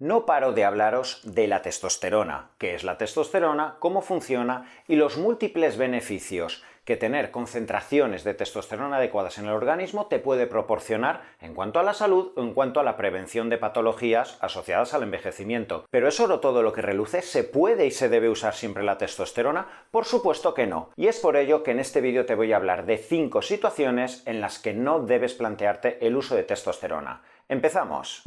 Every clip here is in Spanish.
No paro de hablaros de la testosterona, qué es la testosterona, cómo funciona y los múltiples beneficios que tener concentraciones de testosterona adecuadas en el organismo te puede proporcionar en cuanto a la salud o en cuanto a la prevención de patologías asociadas al envejecimiento. Pero ¿es oro todo lo que reluce? ¿Se puede y se debe usar siempre la testosterona? Por supuesto que no. Y es por ello que en este vídeo te voy a hablar de 5 situaciones en las que no debes plantearte el uso de testosterona. ¡Empezamos!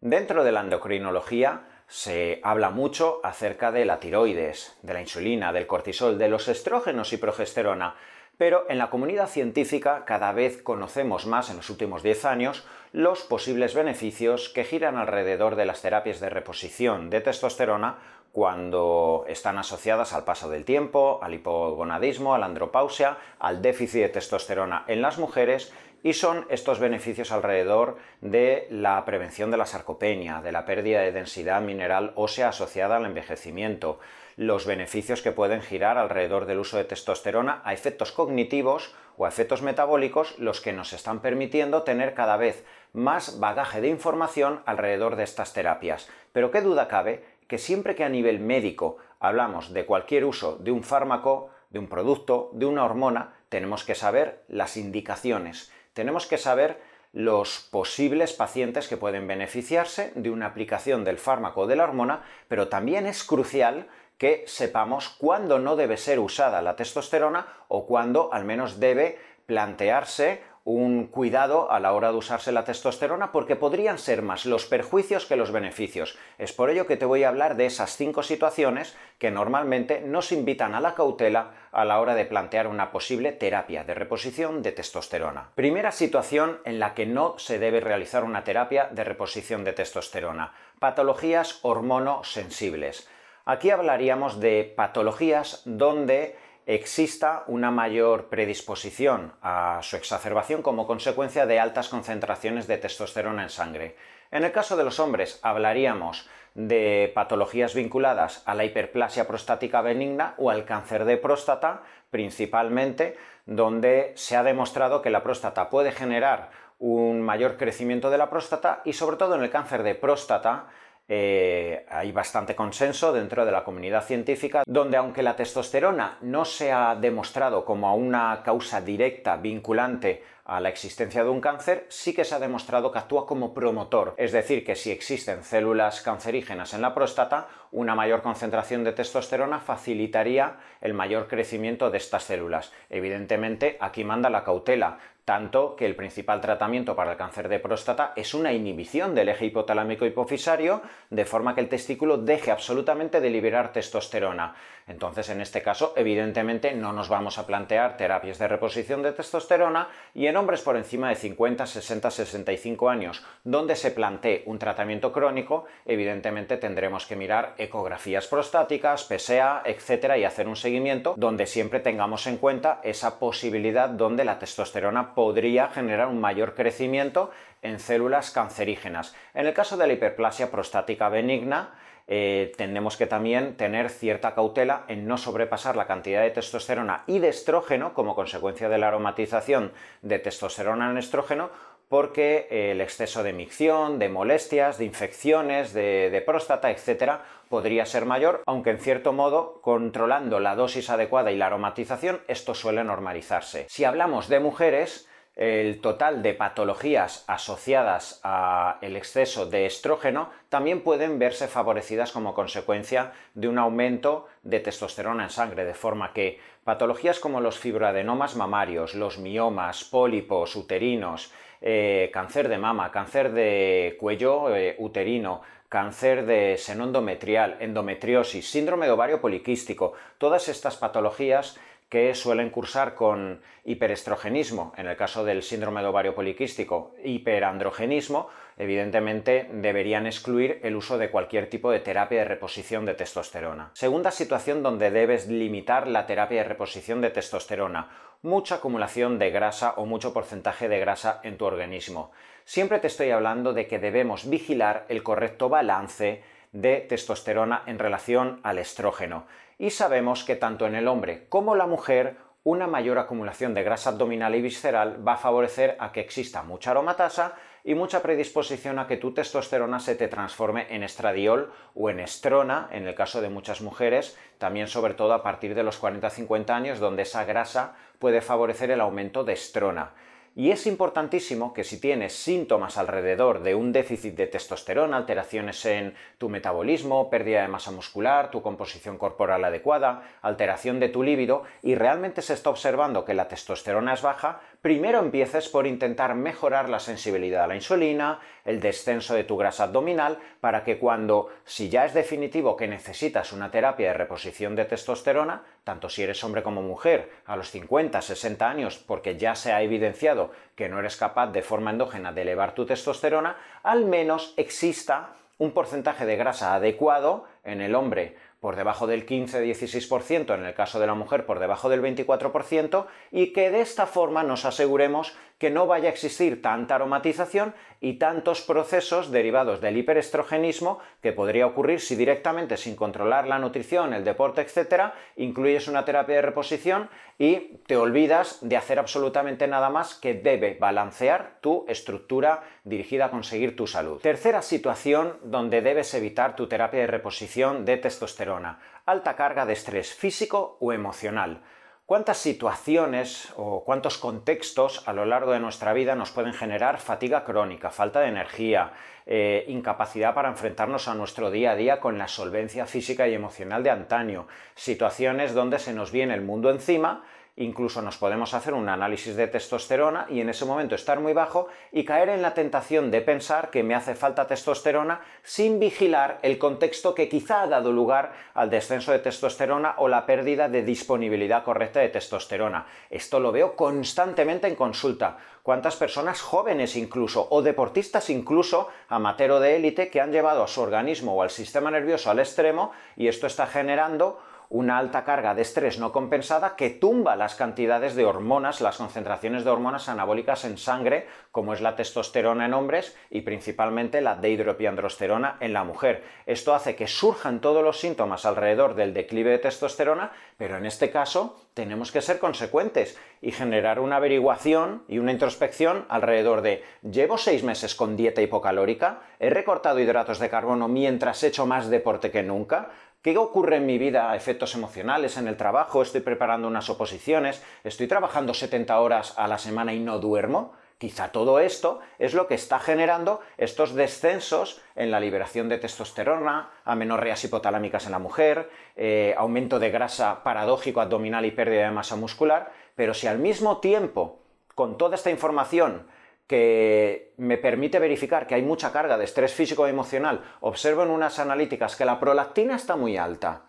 Dentro de la endocrinología se habla mucho acerca de la tiroides, de la insulina, del cortisol, de los estrógenos y progesterona, pero en la comunidad científica cada vez conocemos más en los últimos 10 años los posibles beneficios que giran alrededor de las terapias de reposición de testosterona cuando están asociadas al paso del tiempo, al hipogonadismo, a la andropausia, al déficit de testosterona en las mujeres y son estos beneficios alrededor de la prevención de la sarcopenia, de la pérdida de densidad mineral ósea asociada al envejecimiento, los beneficios que pueden girar alrededor del uso de testosterona a efectos cognitivos o a efectos metabólicos, los que nos están permitiendo tener cada vez más bagaje de información alrededor de estas terapias. Pero qué duda cabe que siempre que a nivel médico hablamos de cualquier uso de un fármaco, de un producto, de una hormona, tenemos que saber las indicaciones tenemos que saber los posibles pacientes que pueden beneficiarse de una aplicación del fármaco o de la hormona, pero también es crucial que sepamos cuándo no debe ser usada la testosterona o cuándo al menos debe plantearse un cuidado a la hora de usarse la testosterona porque podrían ser más los perjuicios que los beneficios. Es por ello que te voy a hablar de esas cinco situaciones que normalmente nos invitan a la cautela a la hora de plantear una posible terapia de reposición de testosterona. Primera situación en la que no se debe realizar una terapia de reposición de testosterona. Patologías hormonosensibles. Aquí hablaríamos de patologías donde exista una mayor predisposición a su exacerbación como consecuencia de altas concentraciones de testosterona en sangre. En el caso de los hombres hablaríamos de patologías vinculadas a la hiperplasia prostática benigna o al cáncer de próstata, principalmente, donde se ha demostrado que la próstata puede generar un mayor crecimiento de la próstata y sobre todo en el cáncer de próstata eh, hay bastante consenso dentro de la comunidad científica, donde aunque la testosterona no se ha demostrado como una causa directa vinculante a la existencia de un cáncer, sí que se ha demostrado que actúa como promotor, es decir, que si existen células cancerígenas en la próstata, una mayor concentración de testosterona facilitaría el mayor crecimiento de estas células. Evidentemente, aquí manda la cautela, tanto que el principal tratamiento para el cáncer de próstata es una inhibición del eje hipotalámico hipofisario, de forma que el testículo deje absolutamente de liberar testosterona. Entonces, en este caso, evidentemente no nos vamos a plantear terapias de reposición de testosterona y en hombres por encima de 50, 60, 65 años, donde se plantee un tratamiento crónico, evidentemente tendremos que mirar ecografías prostáticas, PSA, etcétera, y hacer un seguimiento donde siempre tengamos en cuenta esa posibilidad donde la testosterona podría generar un mayor crecimiento en células cancerígenas. En el caso de la hiperplasia prostática benigna, eh, tenemos que también tener cierta cautela en no sobrepasar la cantidad de testosterona y de estrógeno como consecuencia de la aromatización de testosterona en estrógeno porque eh, el exceso de micción, de molestias, de infecciones, de, próstata, etcétera, podría ser mayor, aunque en cierto modo, controlando la dosis adecuada y la aromatización, esto suele normalizarse. Si hablamos de mujeres, el total de patologías asociadas al exceso de estrógeno también pueden verse favorecidas como consecuencia de un aumento de testosterona en sangre, de forma que patologías como los fibroadenomas mamarios, los miomas, pólipos uterinos, eh, cáncer de mama, cáncer de cuello eh, uterino, cáncer de seno endometrial, endometriosis, síndrome de ovario poliquístico, todas estas patologías que suelen cursar con hiperestrogenismo, en el caso del síndrome de ovario poliquístico, hiperandrogenismo, evidentemente deberían excluir el uso de cualquier tipo de terapia de reposición de testosterona. Segunda situación donde debes limitar la terapia de reposición de testosterona, mucha acumulación de grasa o mucho porcentaje de grasa en tu organismo. Siempre te estoy hablando de que debemos vigilar el correcto balance de testosterona en relación al estrógeno. Y sabemos que tanto en el hombre como la mujer una mayor acumulación de grasa abdominal y visceral va a favorecer a que exista mucha aromatasa y mucha predisposición a que tu testosterona se te transforme en estradiol o en estrona, en el caso de muchas mujeres, también sobre todo a partir de los 40-50 años, donde esa grasa puede favorecer el aumento de estrona. Y es importantísimo que si tienes síntomas alrededor de un déficit de testosterona, alteraciones en tu metabolismo, pérdida de masa muscular, tu composición corporal adecuada, alteración de tu líbido, y realmente se está observando que la testosterona es baja, primero empieces por intentar mejorar la sensibilidad a la insulina, el descenso de tu grasa abdominal, para que cuando, si ya es definitivo que necesitas una terapia de reposición de testosterona, tanto si eres hombre como mujer, a los 50, 60 años, porque ya se ha evidenciado que no eres capaz de forma endógena de elevar tu testosterona, al menos exista un porcentaje de grasa adecuado en el hombre por debajo del 15-16%, en el caso de la mujer por debajo del 24%, y que de esta forma nos aseguremos que no vaya a existir tanta aromatización y tantos procesos derivados del hiperestrogenismo que podría ocurrir si directamente, sin controlar la nutrición, el deporte, etc., incluyes una terapia de reposición y te olvidas de hacer absolutamente nada más que debe balancear tu estructura dirigida a conseguir tu salud. Tercera situación donde debes evitar tu terapia de reposición de testosterona. Alta carga de estrés físico o emocional. ¿Cuántas situaciones o cuántos contextos a lo largo de nuestra vida nos pueden generar fatiga crónica, falta de energía, eh, incapacidad para enfrentarnos a nuestro día a día con la solvencia física y emocional de antaño? Situaciones donde se nos viene el mundo encima Incluso nos podemos hacer un análisis de testosterona y en ese momento estar muy bajo y caer en la tentación de pensar que me hace falta testosterona sin vigilar el contexto que quizá ha dado lugar al descenso de testosterona o la pérdida de disponibilidad correcta de testosterona. Esto lo veo constantemente en consulta. ¿Cuántas personas jóvenes incluso o deportistas incluso amateur de élite que han llevado a su organismo o al sistema nervioso al extremo y esto está generando una alta carga de estrés no compensada que tumba las cantidades de hormonas, las concentraciones de hormonas anabólicas en sangre, como es la testosterona en hombres y principalmente la dehidropiandrosterona en la mujer. Esto hace que surjan todos los síntomas alrededor del declive de testosterona, pero en este caso tenemos que ser consecuentes y generar una averiguación y una introspección alrededor de llevo seis meses con dieta hipocalórica, he recortado hidratos de carbono mientras he hecho más deporte que nunca, ¿Qué ocurre en mi vida? Efectos emocionales en el trabajo, estoy preparando unas oposiciones, estoy trabajando 70 horas a la semana y no duermo. Quizá todo esto es lo que está generando estos descensos en la liberación de testosterona, amenorreas hipotalámicas en la mujer, eh, aumento de grasa paradójico abdominal y pérdida de masa muscular, pero si al mismo tiempo, con toda esta información, que me permite verificar que hay mucha carga de estrés físico emocional, observo en unas analíticas que la prolactina está muy alta,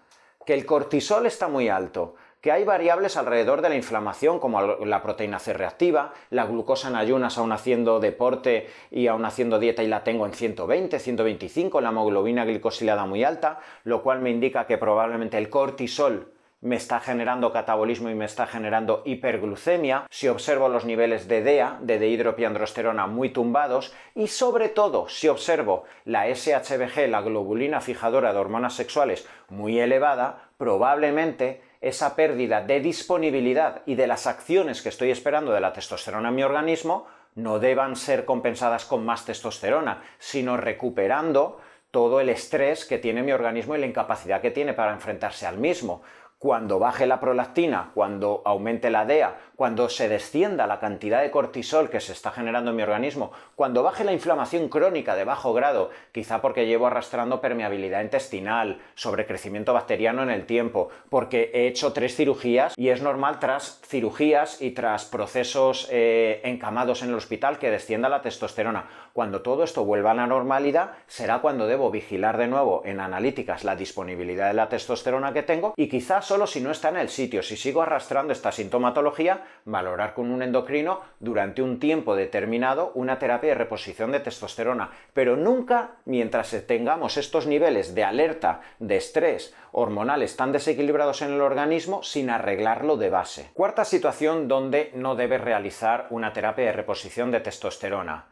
que el cortisol está muy alto, que hay variables alrededor de la inflamación como la proteína C reactiva, la glucosa en ayunas aún haciendo deporte y aún haciendo dieta y la tengo en 120, 125, la hemoglobina glicosilada muy alta, lo cual me indica que probablemente el cortisol me está generando catabolismo y me está generando hiperglucemia, si observo los niveles de DEA, de dehidropiandrosterona, muy tumbados, y sobre todo si observo la SHBG, la globulina fijadora de hormonas sexuales, muy elevada, probablemente esa pérdida de disponibilidad y de las acciones que estoy esperando de la testosterona en mi organismo no deban ser compensadas con más testosterona, sino recuperando todo el estrés que tiene mi organismo y la incapacidad que tiene para enfrentarse al mismo cuando baje la prolactina, cuando aumente la DEA, cuando se descienda la cantidad de cortisol que se está generando en mi organismo, cuando baje la inflamación crónica de bajo grado, quizá porque llevo arrastrando permeabilidad intestinal, sobrecrecimiento bacteriano en el tiempo, porque he hecho tres cirugías y es normal tras cirugías y tras procesos eh, encamados en el hospital que descienda la testosterona. Cuando todo esto vuelva a la normalidad, será cuando debo vigilar de nuevo en analíticas la disponibilidad de la testosterona que tengo y quizás solo si no está en el sitio, si sigo arrastrando esta sintomatología, valorar con un endocrino durante un tiempo determinado una terapia de reposición de testosterona, pero nunca mientras tengamos estos niveles de alerta, de estrés, hormonales tan desequilibrados en el organismo sin arreglarlo de base. Cuarta situación donde no debes realizar una terapia de reposición de testosterona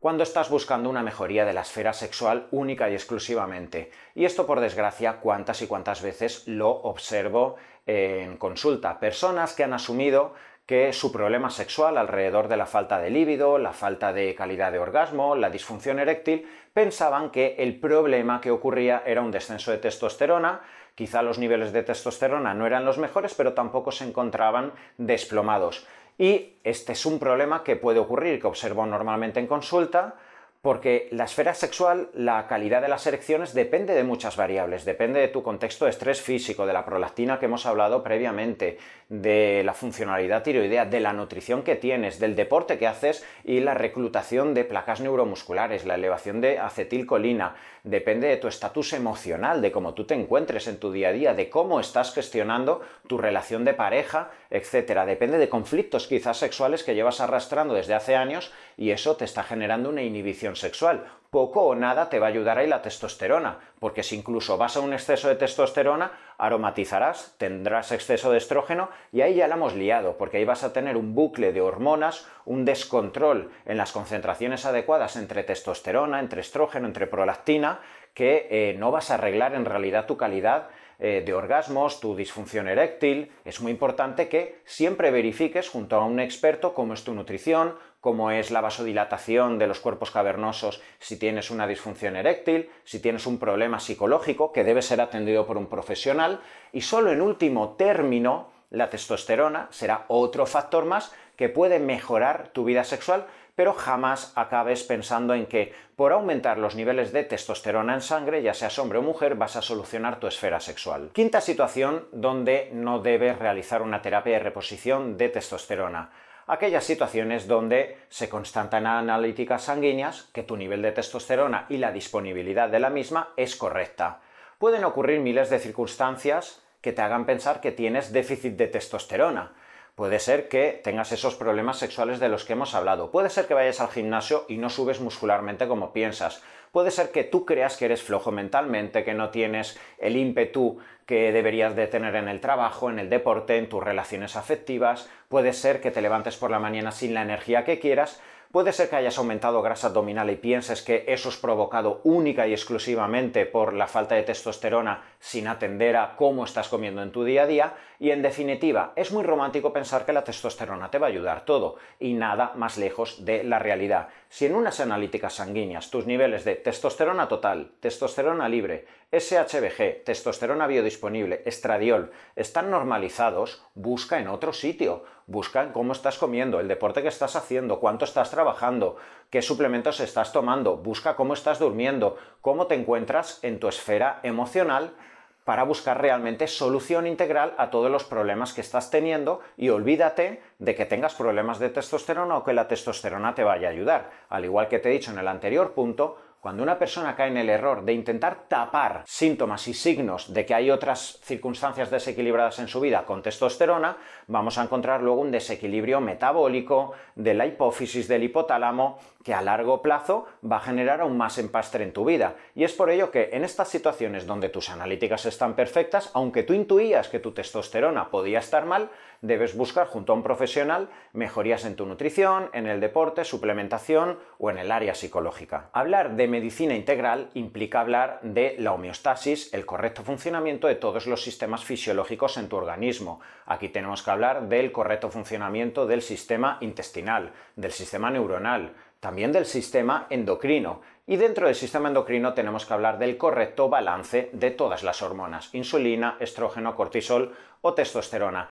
cuando estás buscando una mejoría de la esfera sexual única y exclusivamente. Y esto, por desgracia, cuántas y cuántas veces lo observo en consulta. Personas que han asumido que su problema sexual alrededor de la falta de líbido, la falta de calidad de orgasmo, la disfunción eréctil, pensaban que el problema que ocurría era un descenso de testosterona, quizá los niveles de testosterona no eran los mejores, pero tampoco se encontraban desplomados. Y este es un problema que puede ocurrir, que observo normalmente en consulta, porque la esfera sexual, la calidad de las erecciones depende de muchas variables, depende de tu contexto de estrés físico, de la prolactina que hemos hablado previamente, de la funcionalidad tiroidea, de la nutrición que tienes, del deporte que haces y la reclutación de placas neuromusculares, la elevación de acetilcolina, depende de tu estatus emocional, de cómo tú te encuentres en tu día a día, de cómo estás gestionando tu relación de pareja, etc. Depende de conflictos quizás sexuales que llevas arrastrando desde hace años y eso te está generando una inhibición sexual. Poco o nada te va a ayudar ahí la testosterona, porque si incluso vas a un exceso de testosterona, aromatizarás, tendrás exceso de estrógeno y ahí ya la hemos liado, porque ahí vas a tener un bucle de hormonas, un descontrol en las concentraciones adecuadas entre testosterona, entre estrógeno, entre prolactina, que eh, no vas a arreglar en realidad tu calidad eh, de orgasmos, tu disfunción eréctil. Es muy importante que siempre verifiques junto a un experto cómo es tu nutrición, cómo es la vasodilatación de los cuerpos cavernosos si tienes una disfunción eréctil, si tienes un problema psicológico que debe ser atendido por un profesional y solo en último término la testosterona será otro factor más que puede mejorar tu vida sexual pero jamás acabes pensando en que por aumentar los niveles de testosterona en sangre, ya seas hombre o mujer, vas a solucionar tu esfera sexual. Quinta situación donde no debes realizar una terapia de reposición de testosterona aquellas situaciones donde se constatan analíticas sanguíneas que tu nivel de testosterona y la disponibilidad de la misma es correcta. Pueden ocurrir miles de circunstancias que te hagan pensar que tienes déficit de testosterona, Puede ser que tengas esos problemas sexuales de los que hemos hablado. Puede ser que vayas al gimnasio y no subes muscularmente como piensas. Puede ser que tú creas que eres flojo mentalmente, que no tienes el ímpetu que deberías de tener en el trabajo, en el deporte, en tus relaciones afectivas. Puede ser que te levantes por la mañana sin la energía que quieras. Puede ser que hayas aumentado grasa abdominal y pienses que eso es provocado única y exclusivamente por la falta de testosterona sin atender a cómo estás comiendo en tu día a día. Y en definitiva, es muy romántico pensar que la testosterona te va a ayudar todo y nada más lejos de la realidad. Si en unas analíticas sanguíneas tus niveles de testosterona total, testosterona libre, SHBG, testosterona biodisponible, estradiol están normalizados, busca en otro sitio. Busca en cómo estás comiendo, el deporte que estás haciendo, cuánto estás trabajando, qué suplementos estás tomando, busca cómo estás durmiendo, cómo te encuentras en tu esfera emocional para buscar realmente solución integral a todos los problemas que estás teniendo y olvídate de que tengas problemas de testosterona o que la testosterona te vaya a ayudar. Al igual que te he dicho en el anterior punto, cuando una persona cae en el error de intentar tapar síntomas y signos de que hay otras circunstancias desequilibradas en su vida con testosterona, vamos a encontrar luego un desequilibrio metabólico de la hipófisis del hipotálamo que a largo plazo va a generar aún más empastre en tu vida. Y es por ello que en estas situaciones donde tus analíticas están perfectas, aunque tú intuías que tu testosterona podía estar mal, debes buscar junto a un profesional mejorías en tu nutrición, en el deporte, suplementación o en el área psicológica. Hablar de medicina integral implica hablar de la homeostasis, el correcto funcionamiento de todos los sistemas fisiológicos en tu organismo. Aquí tenemos que hablar del correcto funcionamiento del sistema intestinal, del sistema neuronal, también del sistema endocrino. Y dentro del sistema endocrino tenemos que hablar del correcto balance de todas las hormonas, insulina, estrógeno, cortisol o testosterona.